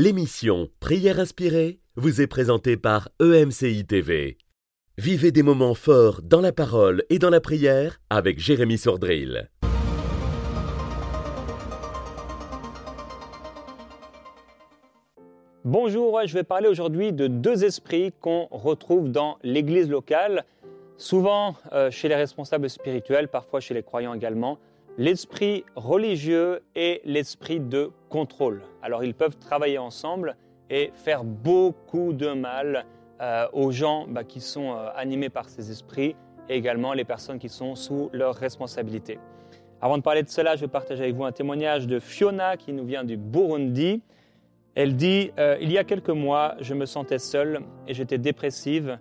L'émission Prière inspirée vous est présentée par EMCI TV. Vivez des moments forts dans la parole et dans la prière avec Jérémy Sordrill. Bonjour, je vais parler aujourd'hui de deux esprits qu'on retrouve dans l'église locale, souvent euh, chez les responsables spirituels, parfois chez les croyants également l'esprit religieux et l'esprit de contrôle. Alors ils peuvent travailler ensemble et faire beaucoup de mal euh, aux gens bah, qui sont euh, animés par ces esprits et également les personnes qui sont sous leur responsabilité. Avant de parler de cela, je vais partager avec vous un témoignage de Fiona qui nous vient du Burundi. Elle dit euh, Il y a quelques mois, je me sentais seule et j'étais dépressive,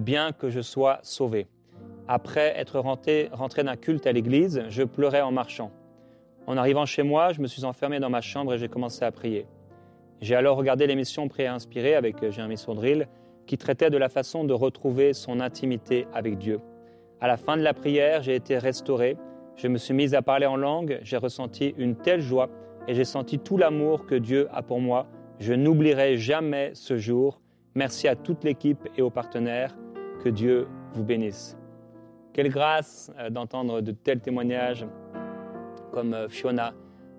bien que je sois sauvée. Après être rentré, d'un culte à l'église, je pleurais en marchant. En arrivant chez moi, je me suis enfermé dans ma chambre et j'ai commencé à prier. J'ai alors regardé l'émission Prière inspirée avec euh, Jérémy Sondril qui traitait de la façon de retrouver son intimité avec Dieu. À la fin de la prière, j'ai été restauré, je me suis mise à parler en langue, j'ai ressenti une telle joie et j'ai senti tout l'amour que Dieu a pour moi. Je n'oublierai jamais ce jour. Merci à toute l'équipe et aux partenaires. Que Dieu vous bénisse. Quelle grâce euh, d'entendre de tels témoignages comme euh, Fiona.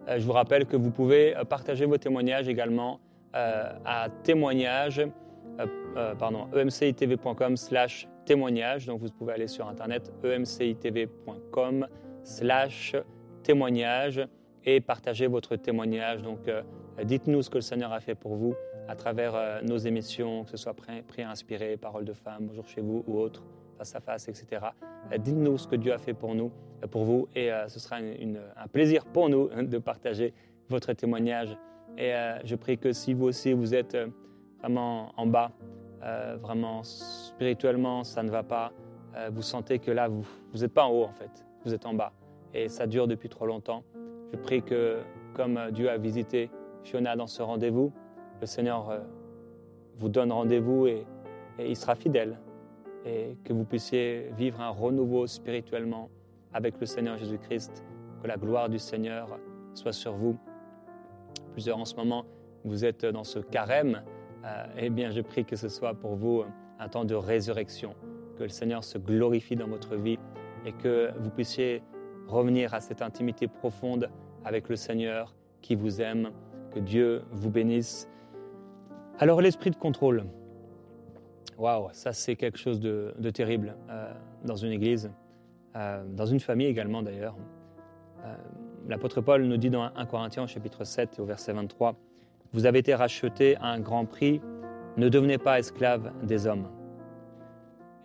Euh, je vous rappelle que vous pouvez partager vos témoignages également à témoignage, pardon, emcitv.com slash témoignage. Donc vous pouvez aller sur internet emcitv.com slash témoignage et partager votre témoignage. Donc dites-nous ce que le Seigneur a fait pour vous à travers nos émissions, que ce soit Prière inspirée, Parole de femme, Bonjour chez vous ou autre face à face, etc. Euh, dites-nous ce que Dieu a fait pour nous, euh, pour vous, et euh, ce sera un plaisir pour nous de partager votre témoignage. Et je prie que si vous aussi vous êtes vraiment en bas, vraiment spirituellement, ça ne va pas, vous sentez que là, vous n'êtes pas en haut en fait, vous êtes en bas. Et ça dure depuis trop longtemps. Je prie que, comme Dieu a visité Fiona dans ce rendez-vous, le Seigneur vous donne rendez-vous et il sera fidèle et que vous puissiez vivre un renouveau spirituellement avec le Seigneur Jésus-Christ, que la gloire du Seigneur soit sur vous. Plusieurs en ce moment, vous êtes dans ce carême, euh, eh bien je prie que ce soit pour vous un temps de résurrection, que le Seigneur se glorifie dans votre vie et que vous puissiez revenir à cette intimité profonde avec le Seigneur qui vous aime, que Dieu vous bénisse. Alors l'esprit de contrôle, Waouh, ça c'est quelque chose de, terrible euh, dans une église, euh, dans une famille également d'ailleurs. Euh, l'apôtre Paul nous dit dans 1 Corinthiens chapitre 7 au verset 23, Vous avez été rachetés à un grand prix, ne devenez pas esclaves des hommes.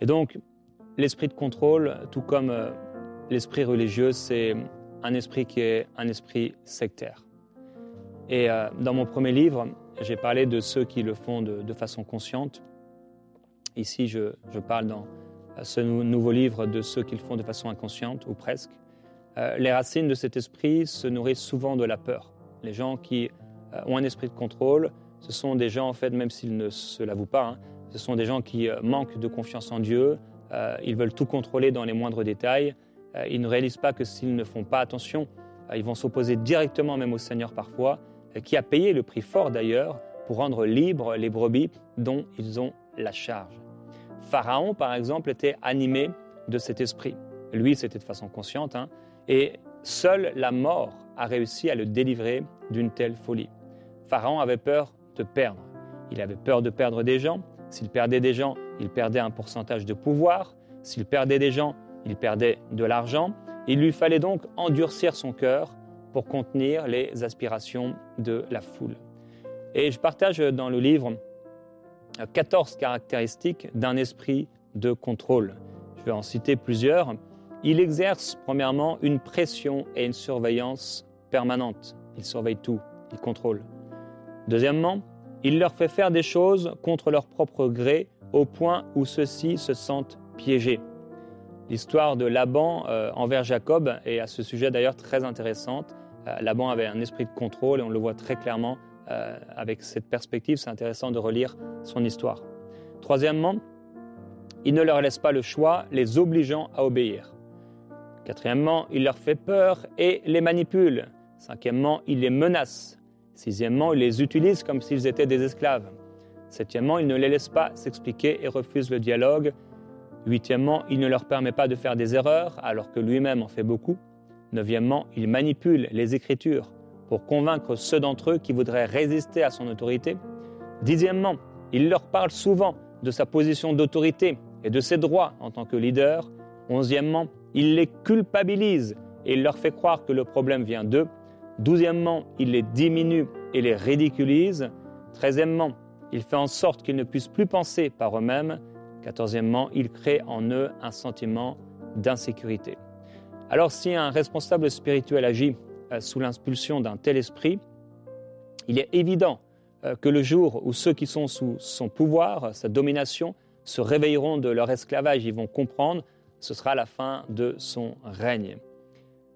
Et donc, l'esprit de contrôle, tout comme l'esprit religieux, c'est un esprit qui est un esprit sectaire. Et dans mon premier livre, j'ai parlé de ceux qui le font de façon consciente Ici, je, parle dans ce nouveau livre de ceux qui le font de façon inconsciente, ou presque. Euh, les racines de cet esprit se nourrissent souvent de la peur. Les gens qui euh, ont un esprit de contrôle, ce sont des gens, en fait, même s'ils ne se l'avouent pas, hein, ce sont des gens qui euh, manquent de confiance en Dieu, ils veulent tout contrôler dans les moindres détails, ils ne réalisent pas que s'ils ne font pas attention, ils vont s'opposer directement même au Seigneur parfois, qui a payé le prix fort d'ailleurs pour rendre libres les brebis dont ils ont la charge. Pharaon, par exemple, était animé de cet esprit. Lui, c'était de façon consciente, hein, et seule la mort a réussi à le délivrer d'une telle folie. Pharaon avait peur de perdre. Il avait peur de perdre des gens. S'il perdait des gens, il perdait un pourcentage de pouvoir. S'il perdait des gens, il perdait de l'argent. Il lui fallait donc endurcir son cœur pour contenir les aspirations de la foule. Et je partage dans le livre 14 caractéristiques d'un esprit de contrôle. Je vais en citer plusieurs. Il exerce premièrement une pression et une surveillance permanente. Il surveille tout, il contrôle. Deuxièmement, il leur fait faire des choses contre leur propre gré au point où ceux-ci se sentent piégés. L'histoire de Laban euh, envers Jacob est à ce sujet d'ailleurs très intéressante. Euh, Laban avait un esprit de contrôle et on le voit très clairement euh, avec cette perspective, c'est intéressant de relire son histoire. Troisièmement, il ne leur laisse pas le choix, les obligeant à obéir. Quatrièmement, il leur fait peur et les manipule. Cinquièmement, il les menace. Sixièmement, il les utilise comme s'ils étaient des esclaves. Septièmement, il ne les laisse pas s'expliquer et refuse le dialogue. Huitièmement, il ne leur permet pas de faire des erreurs alors que lui-même en fait beaucoup. Neuvièmement, il manipule les Écritures pour convaincre ceux d'entre eux qui voudraient résister à son autorité. Dixièmement, il leur parle souvent de sa position d'autorité et de ses droits en tant que leader. Onzièmement, il les culpabilise et il leur fait croire que le problème vient d'eux. Douzièmement, il les diminue et les ridiculise. Treizièmement, il fait en sorte qu'ils ne puissent plus penser par eux-mêmes. Quatorzièmement, il crée en eux un sentiment d'insécurité. Alors si un responsable spirituel agit sous l'impulsion d'un tel esprit, il est évident euh, que le jour où ceux qui sont sous son pouvoir, sa domination, se réveilleront de leur esclavage, ils vont comprendre, ce sera la fin de son règne.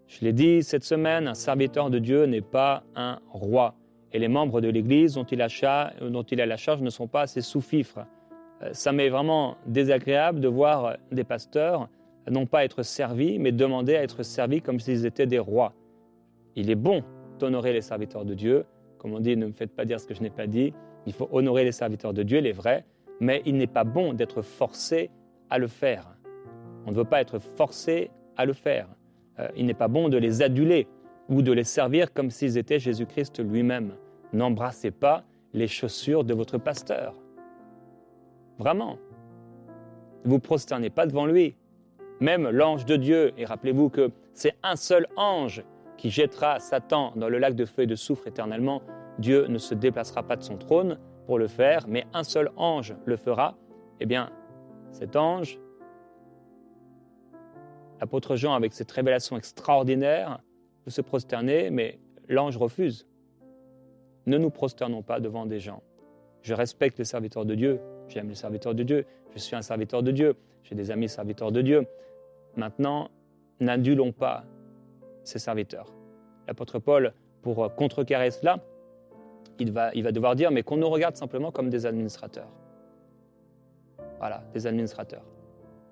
Je l'ai dit cette semaine, un serviteur de Dieu n'est pas un roi. Et les membres de l'Église dont il, a, dont il a la charge ne sont pas ses sous-fifres. Euh, ça m'est vraiment désagréable de voir des pasteurs non pas être servis, mais demander à être servis comme s'ils étaient des rois. Il est bon d'honorer les serviteurs de Dieu. Comme on dit, ne me faites pas dire ce que je n'ai pas dit. Il faut honorer les serviteurs de Dieu, les vrais, mais il n'est pas bon d'être forcé à le faire. On ne veut pas être forcé à le faire. Euh, il n'est pas bon de les aduler ou de les servir comme s'ils étaient Jésus-Christ lui-même. N'embrassez pas les chaussures de votre pasteur. Vraiment. Ne vous prosternez pas devant lui. Même l'ange de Dieu, et rappelez-vous que c'est un seul ange qui jettera Satan dans le lac de feu et de soufre éternellement, Dieu ne se déplacera pas de son trône pour le faire, mais un seul ange le fera. Eh bien, cet ange, l'apôtre Jean, avec cette révélation extraordinaire, veut se prosterner, mais l'ange refuse. Ne nous prosternons pas devant des gens. Je respecte les serviteurs de Dieu, j'aime les serviteurs de Dieu, je suis un serviteur de Dieu, j'ai des amis serviteurs de Dieu. Maintenant, n'adulons pas ces serviteurs. L'apôtre Paul, pour contrecarrer cela, il va, il va devoir dire, mais qu'on nous regarde simplement comme des administrateurs. Voilà, des administrateurs.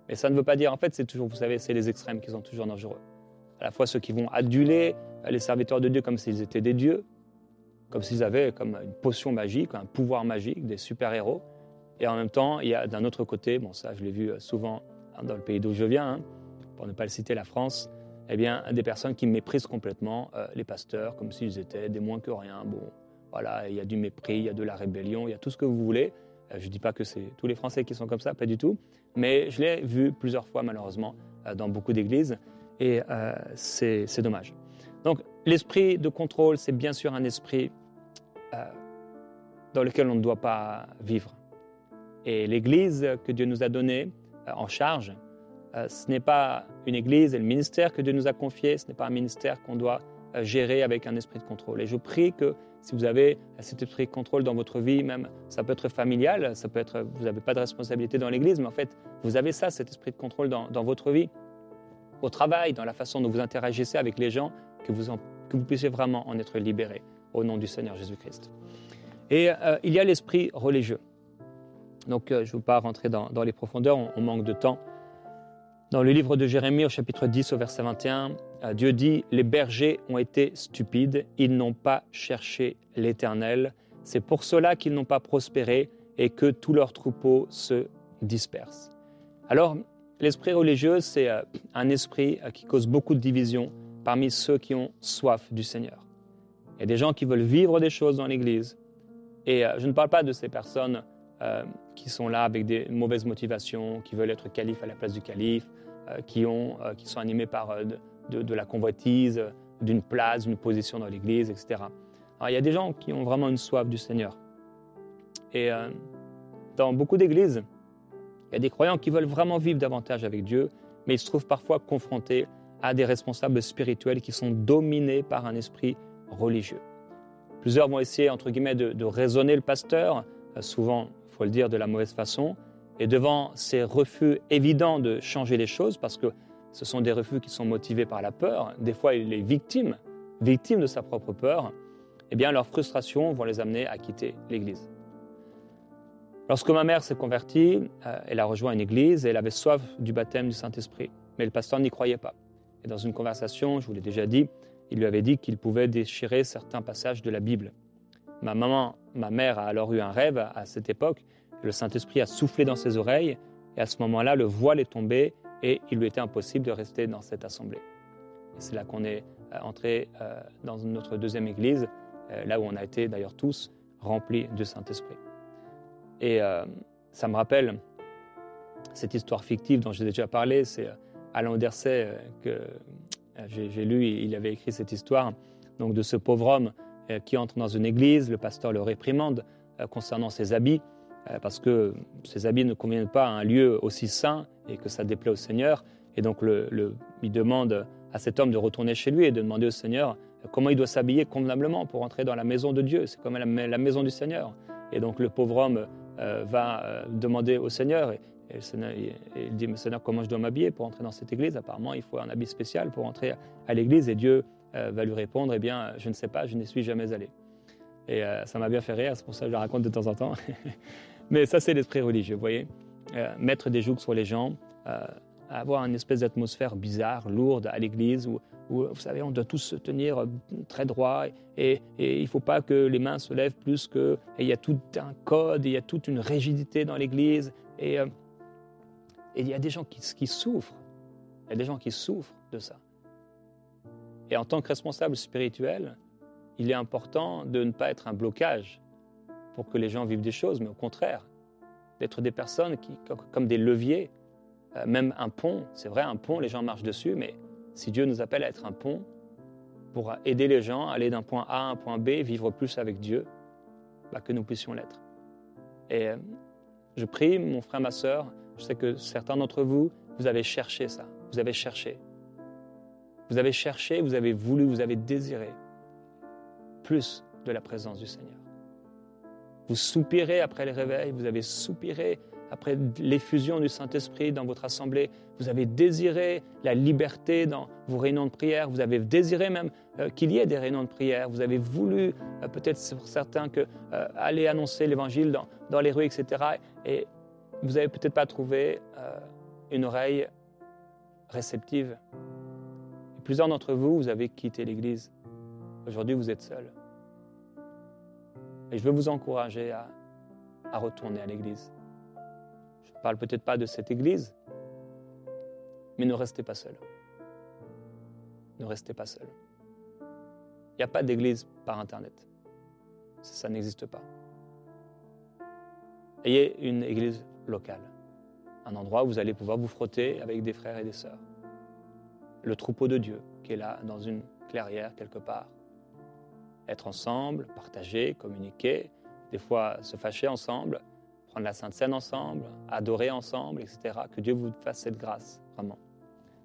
Mais ça ne veut pas dire, en fait, c'est toujours, vous savez, c'est les extrêmes qui sont toujours dangereux. À la fois ceux qui vont aduler les serviteurs de Dieu comme s'ils étaient des dieux, comme s'ils avaient comme une potion magique, un pouvoir magique, des super-héros. Et en même temps, il y a d'un autre côté, bon ça je l'ai vu souvent hein, dans le pays d'où je viens, hein, pour ne pas le citer, la France, eh bien, des personnes qui méprisent complètement euh, les pasteurs comme s'ils étaient des moins que rien. Bon, voilà, il y a du mépris, il y a de la rébellion, il y a tout ce que vous voulez. Euh, je ne dis pas que c'est tous les Français qui sont comme ça, pas du tout. Mais je l'ai vu plusieurs fois, malheureusement, euh, dans beaucoup d'églises. Et c'est dommage. Donc, l'esprit de contrôle, c'est bien sûr un esprit dans lequel on ne doit pas vivre. Et l'Église que Dieu nous a donnée en charge, ce n'est pas une église et le ministère que Dieu nous a confié, ce n'est pas un ministère qu'on doit euh, gérer avec un esprit de contrôle. Et je prie que si vous avez cet esprit de contrôle dans votre vie, même ça peut être familial, ça peut être, vous n'avez pas de responsabilité dans l'église, mais en fait, vous avez ça, cet esprit de contrôle dans, votre vie, au travail, dans la façon dont vous interagissez avec les gens, que vous, puissiez vraiment en être libéré au nom du Seigneur Jésus-Christ. Et euh, il y a l'esprit religieux. Donc, je ne veux pas rentrer dans, les profondeurs, on manque de temps. Dans le livre de Jérémie au chapitre 10 au verset 21, euh, Dieu dit, Les bergers ont été stupides, ils n'ont pas cherché l'Éternel, c'est pour cela qu'ils n'ont pas prospéré et que tous leurs troupeaux se dispersent. Alors, l'esprit religieux, c'est euh, un esprit euh, qui cause beaucoup de divisions parmi ceux qui ont soif du Seigneur. Il y a des gens qui veulent vivre des choses dans l'Église. Et je ne parle pas de ces personnes qui sont là avec des mauvaises motivations, qui veulent être calife à la place du calife, euh, qui, ont, euh, qui sont animés par euh, de, la convoitise, d'une place, d'une position dans l'Église, etc. Il y a des gens qui ont vraiment une soif du Seigneur. Et dans beaucoup d'églises, il y a des croyants qui veulent vraiment vivre davantage avec Dieu, mais ils se trouvent parfois confrontés à des responsables spirituels qui sont dominés par un esprit religieux. Plusieurs vont essayer, entre guillemets, de, de raisonner le pasteur, souvent, faut le dire, de la mauvaise façon, et devant ces refus évidents de changer les choses, parce que ce sont des refus qui sont motivés par la peur, des fois il est victime, victime de sa propre peur, eh bien leurs frustrations vont les amener à quitter l'Église. Lorsque ma mère s'est convertie, euh, elle a rejoint une église et elle avait soif du baptême du Saint-Esprit. Mais le pasteur n'y croyait pas. Et dans une conversation, je vous l'ai déjà dit, il lui avait dit qu'il pouvait déchirer certains passages de la Bible. Ma maman, ma mère a alors eu un rêve à, cette époque. Le Saint-Esprit a soufflé dans ses oreilles et à ce moment-là, le voile est tombé et il lui était impossible de rester dans cette assemblée. C'est là qu'on est euh, entré euh, dans notre deuxième église, euh, là où on a été d'ailleurs tous remplis du Saint-Esprit. Et ça me rappelle cette histoire fictive dont j'ai déjà parlé, c'est Alain Derset que j'ai lu, il avait écrit cette histoire donc de ce pauvre homme qui entre dans une église, le pasteur le réprimande concernant ses habits, parce que ses habits ne conviennent pas à un lieu aussi saint et que ça déplaît au Seigneur. Et donc le, il demande à cet homme de retourner chez lui et de demander au Seigneur comment il doit s'habiller convenablement pour entrer dans la maison de Dieu. C'est comme la, maison du Seigneur. Et donc le pauvre homme euh, va euh, demander au Seigneur et, il dit, Seigneur, comment je dois m'habiller pour entrer dans cette église? Apparemment, il faut un habit spécial pour entrer à l'église. Et Dieu euh, va lui répondre, eh bien, je ne sais pas, je n'y suis jamais allé. Et ça m'a bien fait rire, c'est pour ça que je le raconte de temps en temps. Mais ça, c'est l'esprit religieux, vous voyez Mettre des jougs sur les gens, avoir une espèce d'atmosphère bizarre, lourde à l'église, où, vous savez, on doit tous se tenir euh, très droit et, il ne faut pas que les mains se lèvent plus que... Et il y a tout un code, il y a toute une rigidité dans l'église. Et, euh, il y a des gens qui souffrent. Il y a des gens qui souffrent de ça. Et en tant que responsable spirituel, il est important de ne pas être un blocage pour que les gens vivent des choses, mais au contraire, d'être des personnes qui, comme des leviers euh, même un pont, c'est vrai, un pont, les gens marchent dessus, mais si Dieu nous appelle à être un pont pour aider les gens à aller d'un point A à un point B, vivre plus avec Dieu, bah, que nous puissions l'être. Et euh, je prie, mon frère, ma soeur, je sais que certains d'entre vous, vous avez cherché ça, vous avez cherché. Vous avez cherché, vous avez voulu, vous avez désiré plus de la présence du Seigneur. Vous soupirez après les réveils, vous avez soupiré après l'effusion du Saint-Esprit dans votre assemblée, vous avez désiré la liberté dans vos réunions de prière, vous avez désiré même euh, qu'il y ait des réunions de prière, vous avez voulu, euh, peut-être pour certains, que, euh, aller annoncer l'Évangile dans, dans, les rues, etc. Et vous n'avez peut-être pas trouvé une oreille réceptive. Plusieurs d'entre vous, vous avez quitté l'Église. Aujourd'hui, vous êtes seuls. Et je veux vous encourager à, retourner à l'Église parle peut-être pas de cette église, mais ne restez pas seul. Ne restez pas seul. Il n'y a pas d'église par Internet. Ça n'existe pas. Ayez une église locale, un endroit où vous allez pouvoir vous frotter avec des frères et des sœurs. Le troupeau de Dieu qui est là dans une clairière quelque part. Être ensemble, partager, communiquer, des fois se fâcher ensemble, prendre la Sainte Seine ensemble, adorer ensemble, etc. Que Dieu vous fasse cette grâce, vraiment.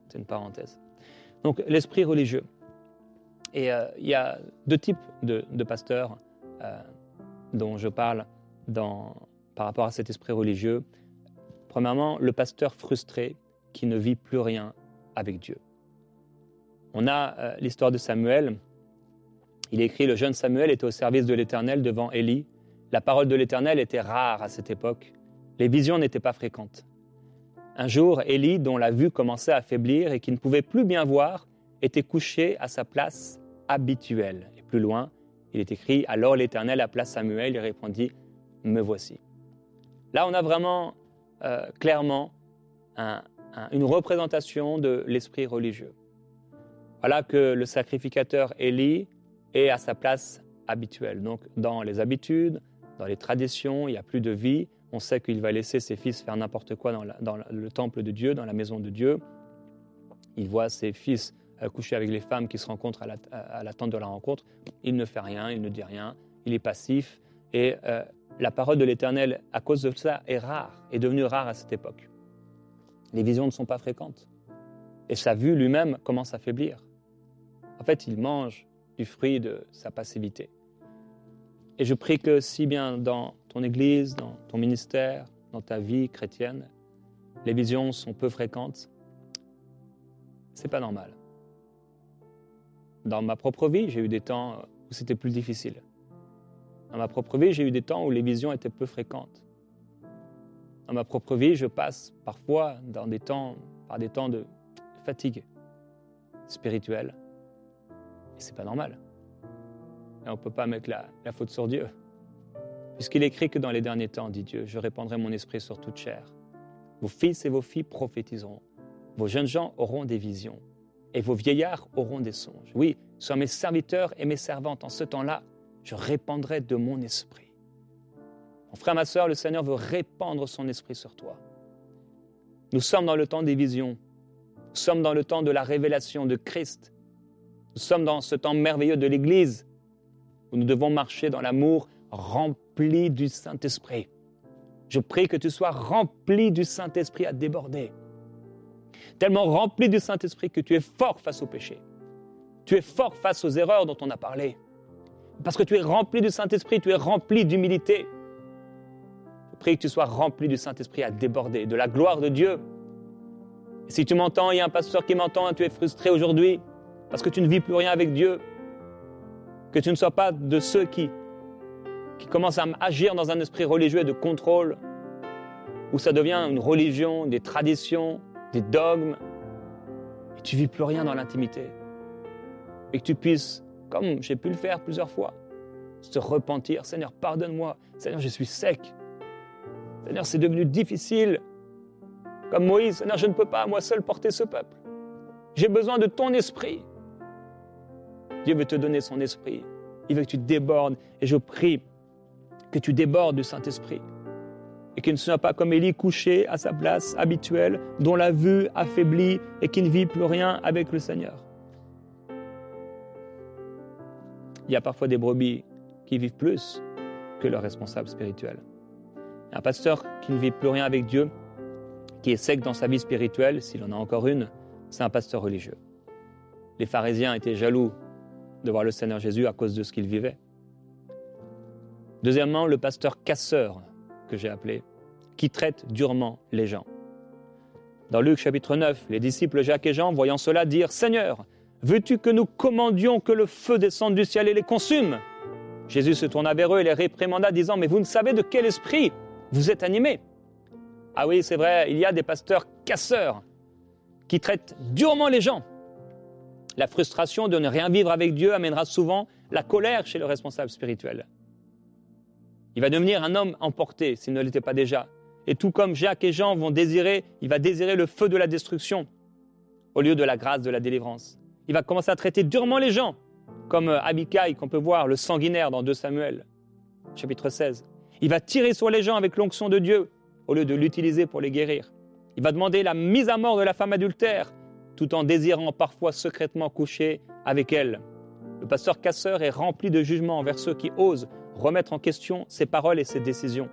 C'est une parenthèse. Donc l'esprit religieux. Et euh, il y a deux types de, pasteurs euh, dont je parle par rapport à cet esprit religieux. Premièrement, le pasteur frustré qui ne vit plus rien avec Dieu. On a euh, l'histoire de Samuel. Il écrit, le jeune Samuel était au service de l'Éternel devant Élie la parole de l'Éternel était rare à cette époque. Les visions n'étaient pas fréquentes. Un jour, Élie, dont la vue commençait à faiblir et qui ne pouvait plus bien voir, était couché à sa place habituelle. Et plus loin, il est écrit Alors l'Éternel appela Samuel et répondit Me voici. Là, on a vraiment euh, clairement une représentation de l'esprit religieux. Voilà que le sacrificateur Élie est à sa place habituelle, donc dans les habitudes, dans les traditions, il n'y a plus de vie. On sait qu'il va laisser ses fils faire n'importe quoi dans, le temple de Dieu, dans la maison de Dieu. Il voit ses fils euh, coucher avec les femmes qui se rencontrent à la, tente de la rencontre. Il ne fait rien, il ne dit rien, il est passif. Et euh, la parole de l'Éternel, à cause de ça, est rare, est devenue rare à cette époque. Les visions ne sont pas fréquentes. Et sa vue lui-même commence à faiblir. En fait, il mange du fruit de sa passivité. Et je prie que si bien dans ton Église, dans ton ministère, dans ta vie chrétienne, les visions sont peu fréquentes, c'est pas normal. Dans ma propre vie, j'ai eu des temps où c'était plus difficile. Dans ma propre vie, j'ai eu des temps où les visions étaient peu fréquentes. Dans ma propre vie, je passe parfois dans des temps, par des temps de fatigue spirituelle. C'est pas normal. On ne peut pas mettre la, la faute sur Dieu. Puisqu'il écrit que dans les derniers temps, dit Dieu, je répandrai mon esprit sur toute chair. Vos fils et vos filles prophétiseront. Vos jeunes gens auront des visions. Et vos vieillards auront des songes. Oui, sois mes serviteurs et mes servantes. En ce temps-là, je répandrai de mon esprit. Mon frère, ma soeur, le Seigneur veut répandre son esprit sur toi. Nous sommes dans le temps des visions. Nous sommes dans le temps de la révélation de Christ. Nous sommes dans ce temps merveilleux de l'Église où nous devons marcher dans l'amour rempli du Saint-Esprit. Je prie que tu sois rempli du Saint-Esprit à déborder. Tellement rempli du Saint-Esprit que tu es fort face au péché. Tu es fort face aux erreurs dont on a parlé. Parce que tu es rempli du Saint-Esprit, tu es rempli d'humilité. Je prie que tu sois rempli du Saint-Esprit à déborder, de la gloire de Dieu. Si tu m'entends, il y a un pasteur qui m'entend et tu es frustré aujourd'hui parce que tu ne vis plus rien avec Dieu, que tu ne sois pas de ceux qui, commencent à agir dans un esprit religieux de contrôle, où ça devient une religion, des traditions, des dogmes, et tu vis plus rien dans l'intimité. Et que tu puisses, comme j'ai pu le faire plusieurs fois, te repentir. Seigneur, pardonne-moi. Seigneur, je suis sec. Seigneur, c'est devenu difficile. Comme Moïse, Seigneur, je ne peux pas moi seul porter ce peuple. J'ai besoin de ton esprit. Dieu veut te donner son esprit. Il veut que tu débordes. Et je prie que tu débordes du Saint-Esprit. Et qu'il ne soit pas comme Élie couché à sa place habituelle, dont la vue affaiblit et qui ne vit plus rien avec le Seigneur. Il y a parfois des brebis qui vivent plus que leurs responsables spirituels. Un pasteur qui ne vit plus rien avec Dieu, qui est sec dans sa vie spirituelle, s'il en a encore une, c'est un pasteur religieux. Les pharisiens étaient jaloux de voir le Seigneur Jésus à cause de ce qu'il vivait. Deuxièmement, le pasteur casseur, que j'ai appelé, qui traite durement les gens. Dans Luc chapitre 9, les disciples Jacques et Jean, voyant cela, dirent Seigneur, veux-tu que nous commandions que le feu descende du ciel et les consume? Jésus se tourna vers eux et les réprimanda, disant Mais vous ne savez de quel esprit vous êtes animés? Ah oui, c'est vrai, il y a des pasteurs casseurs qui traitent durement les gens. La frustration de ne rien vivre avec Dieu amènera souvent la colère chez le responsable spirituel. Il va devenir un homme emporté s'il ne l'était pas déjà. Et tout comme Jacques et Jean vont désirer, il va désirer le feu de la destruction au lieu de la grâce de la délivrance. Il va commencer à traiter durement les gens, comme euh, Abikai qu'on peut voir, le sanguinaire dans 2 Samuel, chapitre 16. Il va tirer sur les gens avec l'onction de Dieu au lieu de l'utiliser pour les guérir. Il va demander la mise à mort de la femme adultère tout en désirant parfois secrètement coucher avec elle. Le pasteur casseur est rempli de jugement envers ceux qui osent remettre en question ses paroles et ses décisions.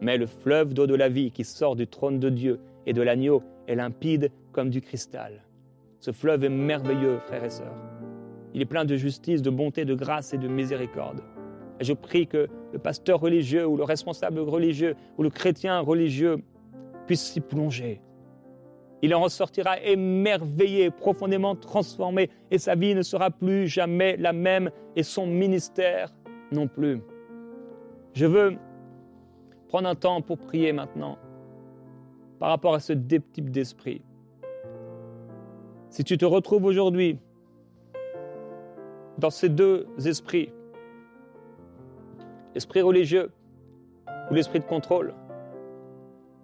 Mais le fleuve d'eau de la vie qui sort du trône de Dieu et de l'agneau est limpide comme du cristal. Ce fleuve est merveilleux, frères et sœurs. Il est plein de justice, de bonté, de grâce et de miséricorde. Et je prie que le pasteur religieux ou le responsable religieux ou le chrétien religieux puisse s'y plonger. Il en ressortira émerveillé, profondément transformé, et sa vie ne sera plus jamais la même, et son ministère non plus. Je veux prendre un temps pour prier maintenant par rapport à ce type d'esprit. Si tu te retrouves aujourd'hui dans ces deux esprits, l'esprit religieux ou l'esprit de contrôle,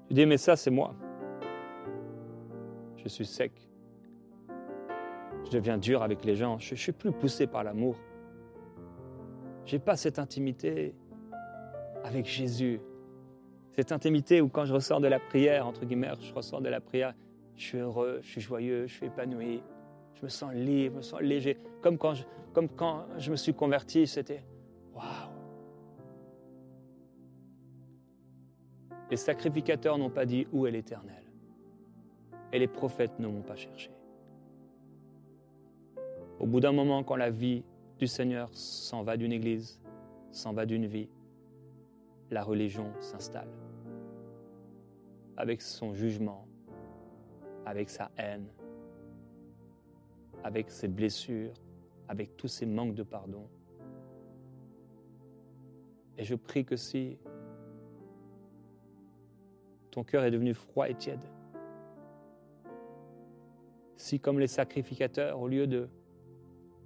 tu dis mais ça c'est moi. Je suis sec. Je deviens dur avec les gens. Je ne suis plus poussé par l'amour. J'ai pas cette intimité avec Jésus. Cette intimité où quand je ressors de la prière, entre guillemets, je ressors de la prière, je suis heureux, je suis joyeux, je suis épanoui, je me sens libre, je me sens léger. Comme quand je, comme quand je me suis converti, c'était waouh. Les sacrificateurs n'ont pas dit où est l'Éternel. Et les prophètes ne m'ont pas cherché. Au bout d'un moment, quand la vie du Seigneur s'en va d'une église, s'en va d'une vie, la religion s'installe. Avec son jugement, avec sa haine, avec ses blessures, avec tous ses manques de pardon. Et je prie que si ton cœur est devenu froid et tiède, si comme les sacrificateurs, au lieu de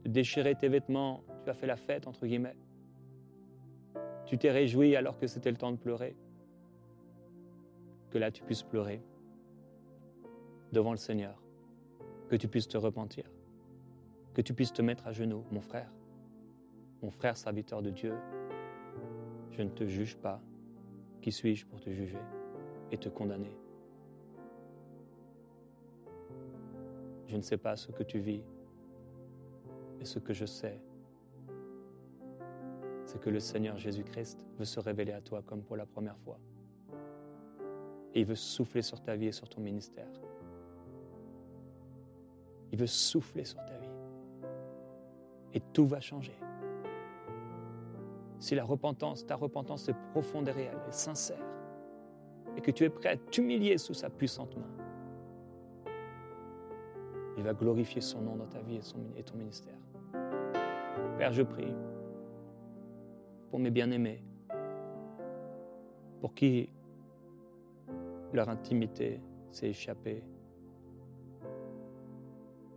déchirer tes vêtements, tu as fait la fête, entre guillemets. Tu t'es réjoui alors que c'était le temps de pleurer. Que là, tu puisses pleurer devant le Seigneur. Que tu puisses te repentir. Que tu puisses te mettre à genoux, mon frère. Mon frère serviteur de Dieu, je ne te juge pas. Qui suis-je pour te juger et te condamner? Je ne sais pas ce que tu vis, mais ce que je sais, c'est que le Seigneur Jésus-Christ veut se révéler à toi comme pour la première fois. Et il veut souffler sur ta vie et sur ton ministère. Il veut souffler sur ta vie. Et tout va changer. Si la repentance, ta repentance est profonde et réelle et sincère, et que tu es prêt à t'humilier sous sa puissante main, il va glorifier son nom dans ta vie et, ton ministère. Père, je prie pour mes bien-aimés, pour qui leur intimité s'est échappée.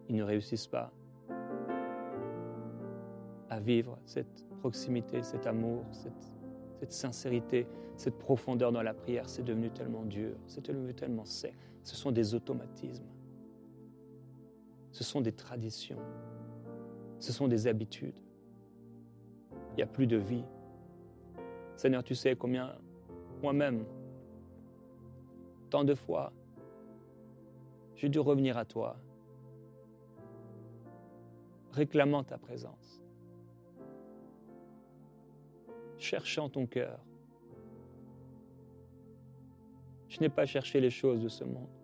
Ils ne réussissent pas à vivre cette proximité, cet amour, cette, cette sincérité, cette profondeur dans la prière. C'est devenu tellement dur, c'est devenu tellement sec. Ce sont des automatismes. Ce sont des traditions. Ce sont des habitudes. Il n'y a plus de vie. Seigneur, tu sais combien moi-même, tant de fois, j'ai dû revenir à toi, réclamant ta présence, cherchant ton cœur. Je n'ai pas cherché les choses de ce monde.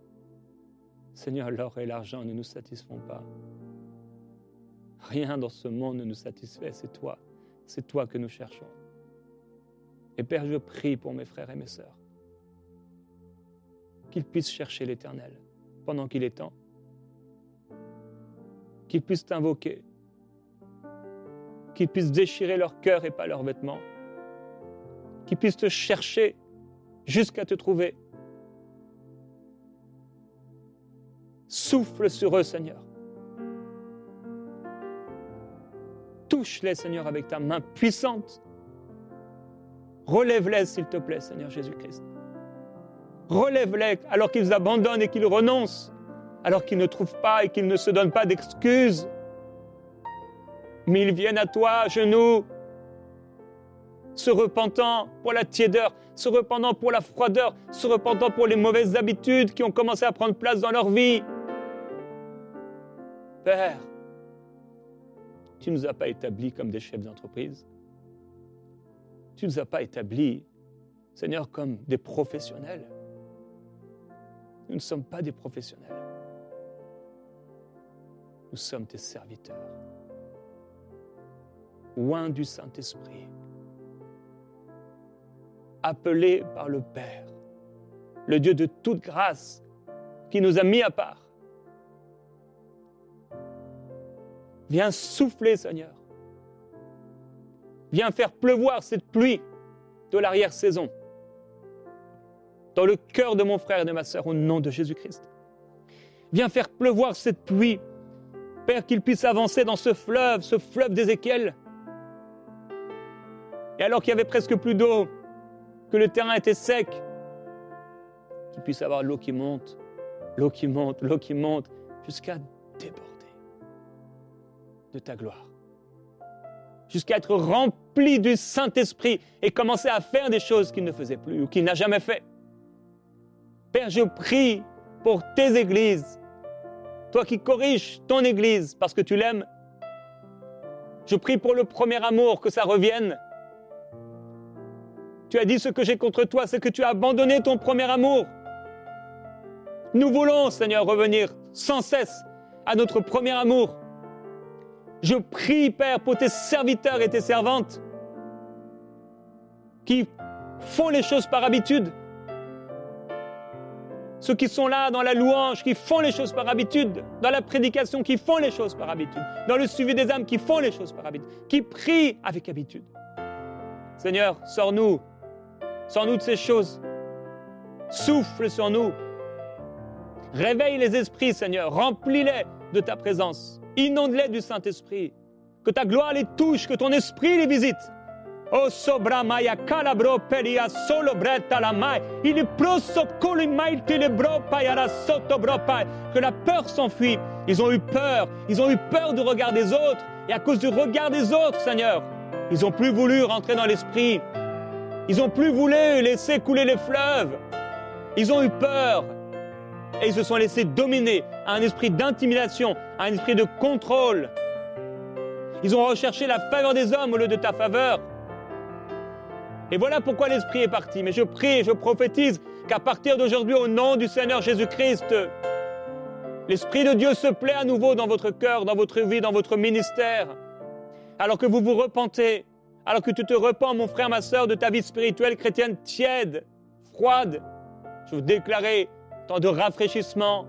Seigneur, l'or et l'argent ne nous satisfont pas. Rien dans ce monde ne nous satisfait, c'est toi. C'est toi que nous cherchons. Et Père, je prie pour mes frères et mes sœurs qu'ils puissent chercher l'Éternel pendant qu'il est temps, qu'ils puissent t'invoquer, qu'ils puissent déchirer leur cœur et pas leurs vêtements, qu'ils puissent te chercher jusqu'à te trouver. Souffle sur eux, Seigneur. Touche-les, Seigneur, avec ta main puissante. Relève-les, s'il te plaît, Seigneur Jésus-Christ. Relève-les alors qu'ils abandonnent et qu'ils renoncent, alors qu'ils ne trouvent pas et qu'ils ne se donnent pas d'excuses. Mais ils viennent à toi à genoux, se repentant pour la tiédeur, se repentant pour la froideur, se repentant pour les mauvaises habitudes qui ont commencé à prendre place dans leur vie. Père, tu ne nous as pas établis comme des chefs d'entreprise. Tu ne nous as pas établis, Seigneur, comme des professionnels. Nous ne sommes pas des professionnels. Nous sommes tes serviteurs. Loin du Saint-Esprit. Appelés par le Père, le Dieu de toute grâce, qui nous a mis à part. Viens souffler, Seigneur. Viens faire pleuvoir cette pluie de l'arrière-saison dans le cœur de mon frère et de ma sœur au nom de Jésus-Christ. Viens faire pleuvoir cette pluie, Père, qu'il puisse avancer dans ce fleuve, ce fleuve d'Ézéchiel. Et alors qu'il y avait presque plus d'eau, que le terrain était sec, qu'il puisse avoir l'eau qui monte, l'eau qui monte, l'eau qui monte, jusqu'à déborder de ta gloire. Jusqu'à être rempli du Saint-Esprit et commencer à faire des choses qu'il ne faisait plus ou qu'il n'a jamais fait. Père, je prie pour tes églises, toi qui corriges ton église parce que tu l'aimes. Je prie pour le premier amour, que ça revienne. Tu as dit ce que j'ai contre toi, c'est que tu as abandonné ton premier amour. Nous voulons, Seigneur, revenir sans cesse à notre premier amour. Je prie, Père, pour tes serviteurs et tes servantes qui font les choses par habitude, ceux qui sont là dans la louange, qui font les choses par habitude, dans la prédication, qui font les choses par habitude, dans le suivi des âmes, qui font les choses par habitude, qui prient avec habitude. Seigneur, sors-nous, sors-nous de ces choses. Souffle sur nous. Réveille les esprits, Seigneur, remplis-les de ta présence. Inonde-les du Saint-Esprit. que ta gloire les touche, que ton esprit les visite. Oh sobramaya calabro peria solo bretta la mai, il telebro payara soto bropai, que la peur s'enfuit. Ils ont eu peur, ils ont eu peur du regard des autres, et à cause du regard des autres, Seigneur, ils ont plus voulu rentrer dans l'esprit. Ils ont plus voulu laisser couler les fleuves. Ils ont eu peur et ils se sont laissés dominer à un esprit d'intimidation, à un esprit de contrôle. Ils ont recherché la faveur des hommes au lieu de ta faveur. Et voilà pourquoi l'Esprit est parti. Mais je prie et je prophétise qu'à partir d'aujourd'hui, au nom du Seigneur Jésus-Christ, l'Esprit de Dieu se plaît à nouveau dans votre cœur, dans votre vie, dans votre ministère. Alors que vous vous repentez, alors que tu te repens, mon frère, ma soeur, de ta vie spirituelle chrétienne tiède, froide, je vous déclarer de rafraîchissement,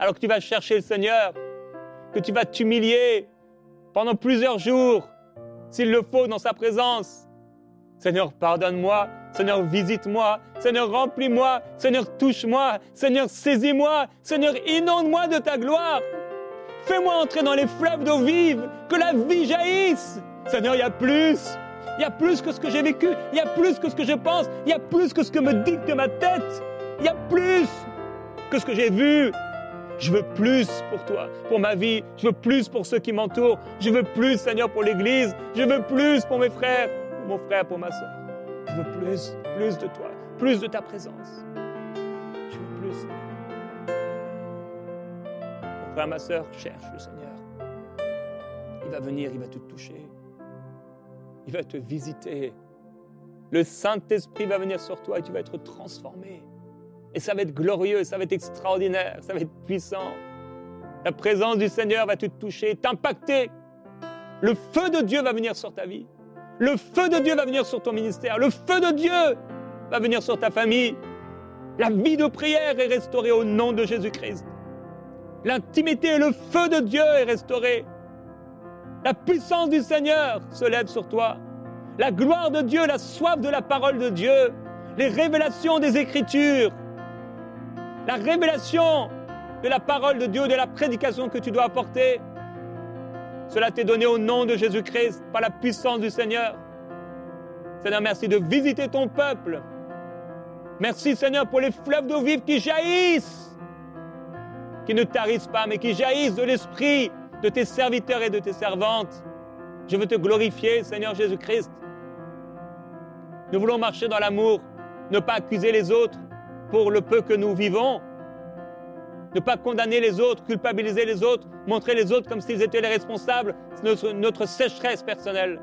alors que tu vas chercher le Seigneur, que tu vas t'humilier pendant plusieurs jours, s'il le faut, dans sa présence. Seigneur, pardonne-moi. Seigneur, visite-moi. Seigneur, remplis-moi. Seigneur, touche-moi. Seigneur, saisis-moi. Seigneur, inonde-moi de ta gloire. Fais-moi entrer dans les fleuves d'eau vive, que la vie jaillisse. Seigneur, il y a plus. Il y a plus que ce que j'ai vécu. Il y a plus que ce que je pense. Il y a plus que ce que me dicte ma tête. Il y a plus que ce que j'ai vu. Je veux plus pour toi, pour ma vie. Je veux plus pour ceux qui m'entourent. Je veux plus, Seigneur, pour l'Église. Je veux plus pour mes frères, pour mon frère, pour ma soeur. Je veux plus, plus de toi, plus de ta présence. Je veux plus, Seigneur. Mon frère, ma soeur, cherche le Seigneur. Il va venir, il va te toucher. Il va te visiter. Le Saint-Esprit va venir sur toi et tu vas être transformé. Et ça va être glorieux, ça va être extraordinaire, ça va être puissant. La présence du Seigneur va te toucher, t'impacter. Le feu de Dieu va venir sur ta vie. Le feu de Dieu va venir sur ton ministère. Le feu de Dieu va venir sur ta famille. La vie de prière est restaurée au nom de Jésus-Christ. L'intimité et le feu de Dieu est restauré. La puissance du Seigneur se lève sur toi. La gloire de Dieu, la soif de la parole de Dieu, les révélations des Écritures, la révélation de la parole de Dieu, de la prédication que tu dois apporter. Cela t'est donné au nom de Jésus-Christ, par la puissance du Seigneur. Seigneur, merci de visiter ton peuple. Merci Seigneur pour les fleuves d'eau vive qui jaillissent, qui ne tarissent pas, mais qui jaillissent de l'esprit de tes serviteurs et de tes servantes. Je veux te glorifier, Seigneur Jésus-Christ. Nous voulons marcher dans l'amour, ne pas accuser les autres, pour le peu que nous vivons. Ne pas condamner les autres, culpabiliser les autres, montrer les autres comme s'ils étaient les responsables, c'est notre, sécheresse personnelle.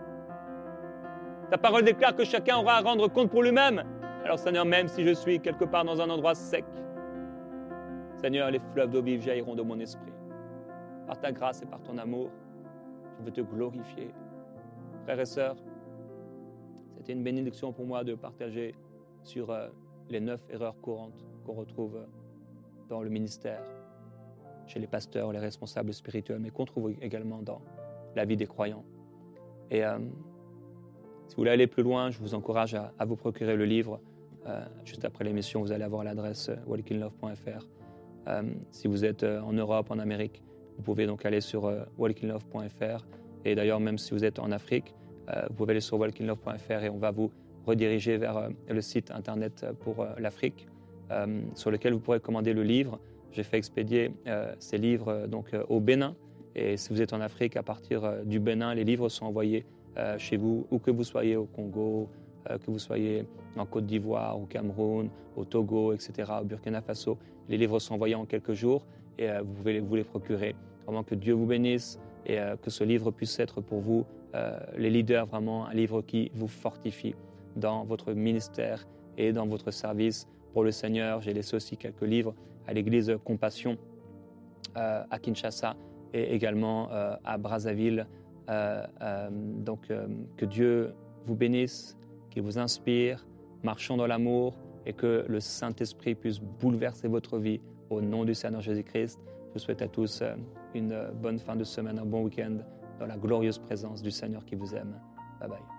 Ta parole déclare que chacun aura à rendre compte pour lui-même. Alors Seigneur, même si je suis quelque part dans un endroit sec, Seigneur, les fleuves d'eau vive jailliront de mon esprit. Par ta grâce et par ton amour, je veux te glorifier. Frères et sœurs, c'était une bénédiction pour moi de partager sur euh, les neuf erreurs courantes qu'on retrouve dans le ministère, chez les pasteurs, les responsables spirituels, mais qu'on trouve également dans la vie des croyants. Et euh, si vous voulez aller plus loin, je vous encourage à, vous procurer le livre. Euh, juste après l'émission, vous allez avoir l'adresse euh, walkinglove.fr. si vous êtes en Europe, en Amérique, vous pouvez donc aller sur walkinglove.fr. Et d'ailleurs, même si vous êtes en Afrique, vous pouvez aller sur walkinglove.fr et on va vous rediriger vers euh, le site internet pour euh, l'Afrique, euh, sur lequel vous pourrez commander le livre. J'ai fait expédier ces livres donc au Bénin. Et si vous êtes en Afrique, à partir du Bénin, les livres sont envoyés chez vous, où que vous soyez au Congo, que vous soyez en Côte d'Ivoire, au Cameroun, au Togo, etc., au Burkina Faso. Les livres sont envoyés en quelques jours et vous pouvez vous les procurer. Vraiment que Dieu vous bénisse et que ce livre puisse être pour vous, les leaders, vraiment un livre qui vous fortifie dans votre ministère et dans votre service pour le Seigneur. J'ai laissé aussi quelques livres à l'église Compassion euh, à Kinshasa et également euh, à Brazzaville. Euh, donc que Dieu vous bénisse, qu'il vous inspire, marchons dans l'amour et que le Saint-Esprit puisse bouleverser votre vie au nom du Seigneur Jésus-Christ. Je vous souhaite à tous une bonne fin de semaine, un bon week-end dans la glorieuse présence du Seigneur qui vous aime. Bye bye.